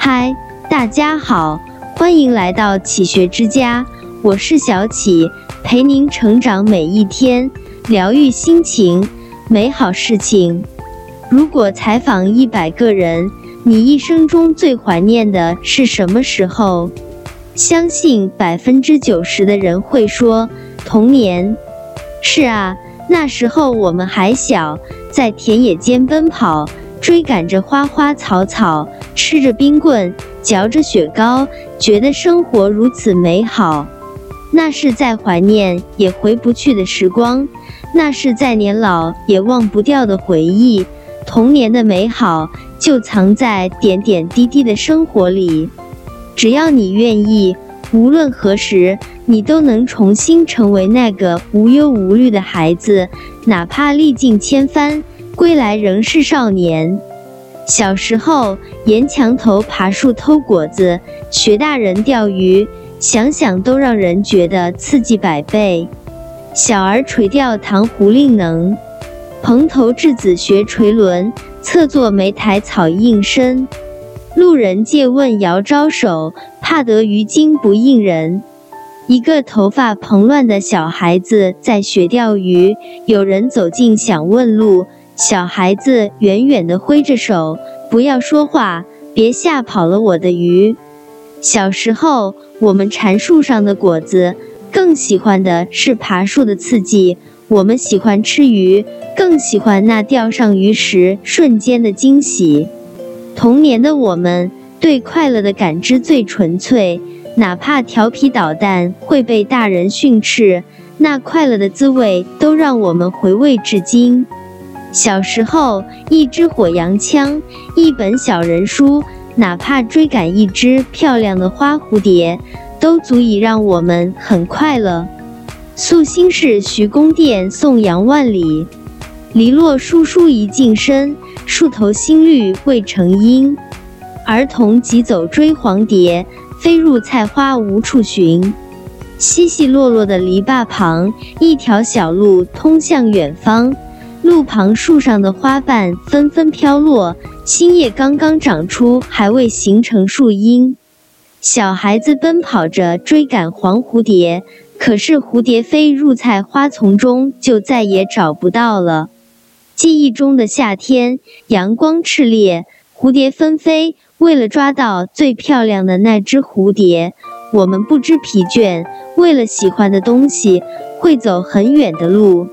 嗨，大家好，欢迎来到启学之家，我是小启，陪您成长每一天，疗愈心情，美好事情。如果采访一百个人，你一生中最怀念的是什么时候？相信百分之九十的人会说童年。是啊，那时候我们还小，在田野间奔跑，追赶着花花草草，吃着冰棍，嚼着雪糕，觉得生活如此美好。那是再怀念也回不去的时光，那是再年老也忘不掉的回忆。童年的美好就藏在点点滴滴的生活里。只要你愿意，无论何时，你都能重新成为那个无忧无虑的孩子，哪怕历尽千帆，归来仍是少年。小时候，沿墙头爬树偷果子，学大人钓鱼，想想都让人觉得刺激百倍。小儿垂钓糖壶令能，蓬头稚子学垂纶，侧坐莓苔草映身。路人借问遥招手，怕得鱼惊不应人。一个头发蓬乱的小孩子在学钓鱼，有人走近想问路，小孩子远远地挥着手，不要说话，别吓跑了我的鱼。小时候，我们馋树上的果子，更喜欢的是爬树的刺激。我们喜欢吃鱼，更喜欢那钓上鱼时瞬间的惊喜。童年的我们对快乐的感知最纯粹，哪怕调皮捣蛋会被大人训斥，那快乐的滋味都让我们回味至今。小时候，一支火药枪，一本小人书，哪怕追赶一只漂亮的花蝴蝶，都足以让我们很快乐。素心事徐公店送杨万里，篱落疏疏一径深。树头新绿未成阴，儿童急走追黄蝶，飞入菜花无处寻。稀稀落落的篱笆旁，一条小路通向远方。路旁树上的花瓣纷纷飘落，新叶刚刚长出，还未形成树荫。小孩子奔跑着追赶黄蝴蝶，可是蝴蝶飞入菜花丛中，就再也找不到了。记忆中的夏天，阳光炽烈，蝴蝶纷飞。为了抓到最漂亮的那只蝴蝶，我们不知疲倦。为了喜欢的东西，会走很远的路。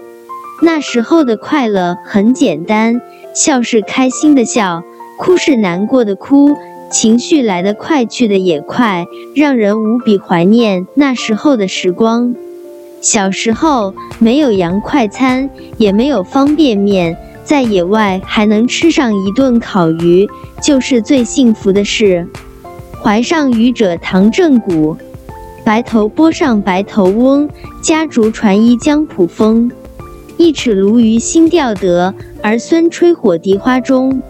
那时候的快乐很简单，笑是开心的笑，哭是难过的哭，情绪来得快，去的也快，让人无比怀念那时候的时光。小时候没有洋快餐，也没有方便面，在野外还能吃上一顿烤鱼，就是最幸福的事。怀上渔者唐正古，白头波上白头翁，家竹传一江浦风。一尺鲈鱼新钓得，儿孙吹火荻花中。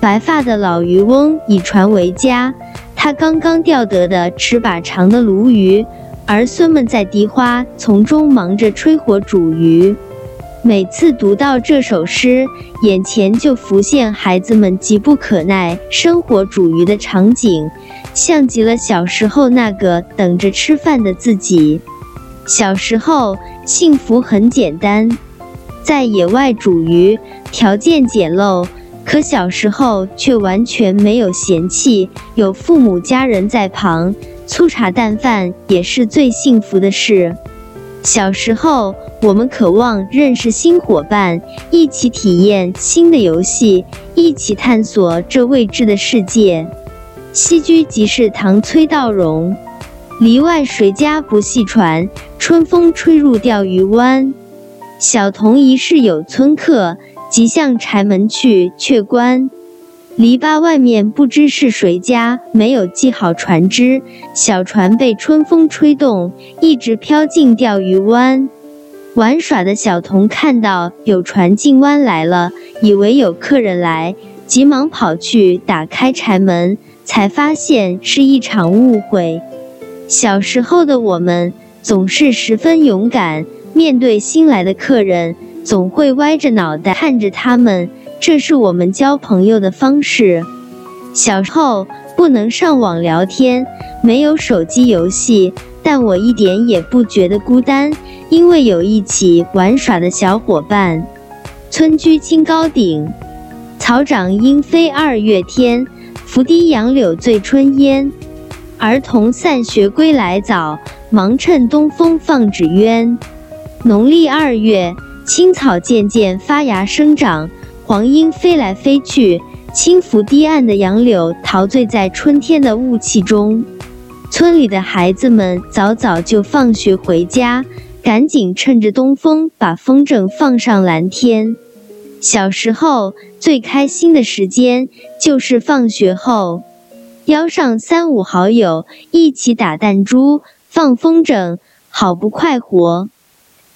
白发的老渔翁以船为家，他刚刚钓得的尺把长的鲈鱼。儿孙们在荻花丛中忙着吹火煮鱼。每次读到这首诗，眼前就浮现孩子们急不可耐生火煮鱼的场景，像极了小时候那个等着吃饭的自己。小时候幸福很简单，在野外煮鱼，条件简陋，可小时候却完全没有嫌弃，有父母家人在旁。粗茶淡饭也是最幸福的事。小时候，我们渴望认识新伙伴，一起体验新的游戏，一起探索这未知的世界。栖居即是唐崔道融，篱外谁家不系船？春风吹入钓鱼湾。小童疑是有村客，即向柴门去，却关。篱笆外面不知是谁家没有系好船只，小船被春风吹动，一直飘进钓鱼湾。玩耍的小童看到有船进湾来了，以为有客人来，急忙跑去打开柴门，才发现是一场误会。小时候的我们总是十分勇敢，面对新来的客人，总会歪着脑袋看着他们。这是我们交朋友的方式。小时候不能上网聊天，没有手机游戏，但我一点也不觉得孤单，因为有一起玩耍的小伙伴。村居清高顶，草长莺飞二月天，拂堤杨柳醉春烟。儿童散学归来早，忙趁东风放纸鸢。农历二月，青草渐渐发芽生长，黄莺飞来飞去，轻拂堤岸的杨柳陶醉在春天的雾气中。村里的孩子们早早就放学回家，赶紧趁着东风把风筝放上蓝天。小时候最开心的时间就是放学后。邀上三五好友一起打弹珠、放风筝，好不快活。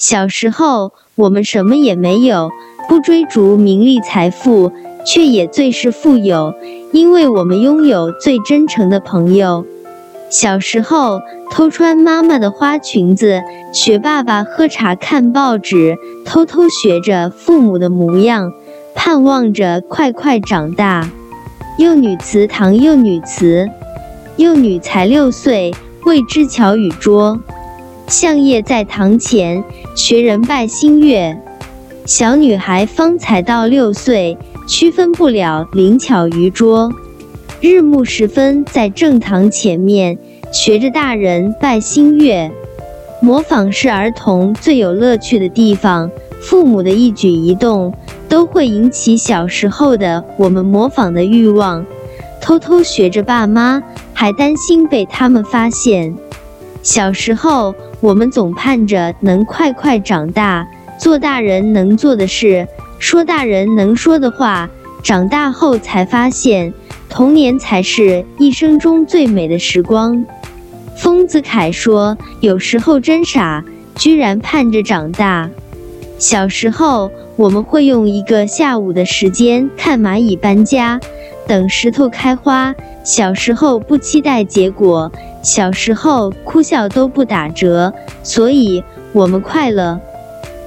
小时候我们什么也没有，不追逐名利财富，却也最是富有，因为我们拥有最真诚的朋友。小时候偷穿妈妈的花裙子，学爸爸喝茶看报纸，偷偷学着父母的模样，盼望着快快长大。幼女祠堂，幼女祠，幼女才六岁，未知巧与拙。相业在堂前，学人拜新月。小女孩方才到六岁，区分不了灵巧愚拙。日暮时分，在正堂前面，学着大人拜新月。模仿是儿童最有乐趣的地方，父母的一举一动。都会引起小时候的我们模仿的欲望，偷偷学着爸妈，还担心被他们发现。小时候，我们总盼着能快快长大，做大人能做的事，说大人能说的话。长大后才发现，童年才是一生中最美的时光。丰子恺说：“有时候真傻，居然盼着长大。”小时候，我们会用一个下午的时间看蚂蚁搬家，等石头开花。小时候不期待结果，小时候哭笑都不打折，所以我们快乐。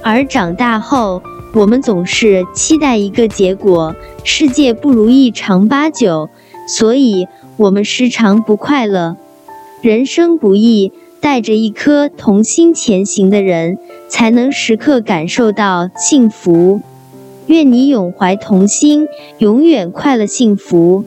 而长大后，我们总是期待一个结果，世界不如意常八九，所以我们时常不快乐。人生不易。带着一颗童心前行的人，才能时刻感受到幸福。愿你永怀童心，永远快乐幸福。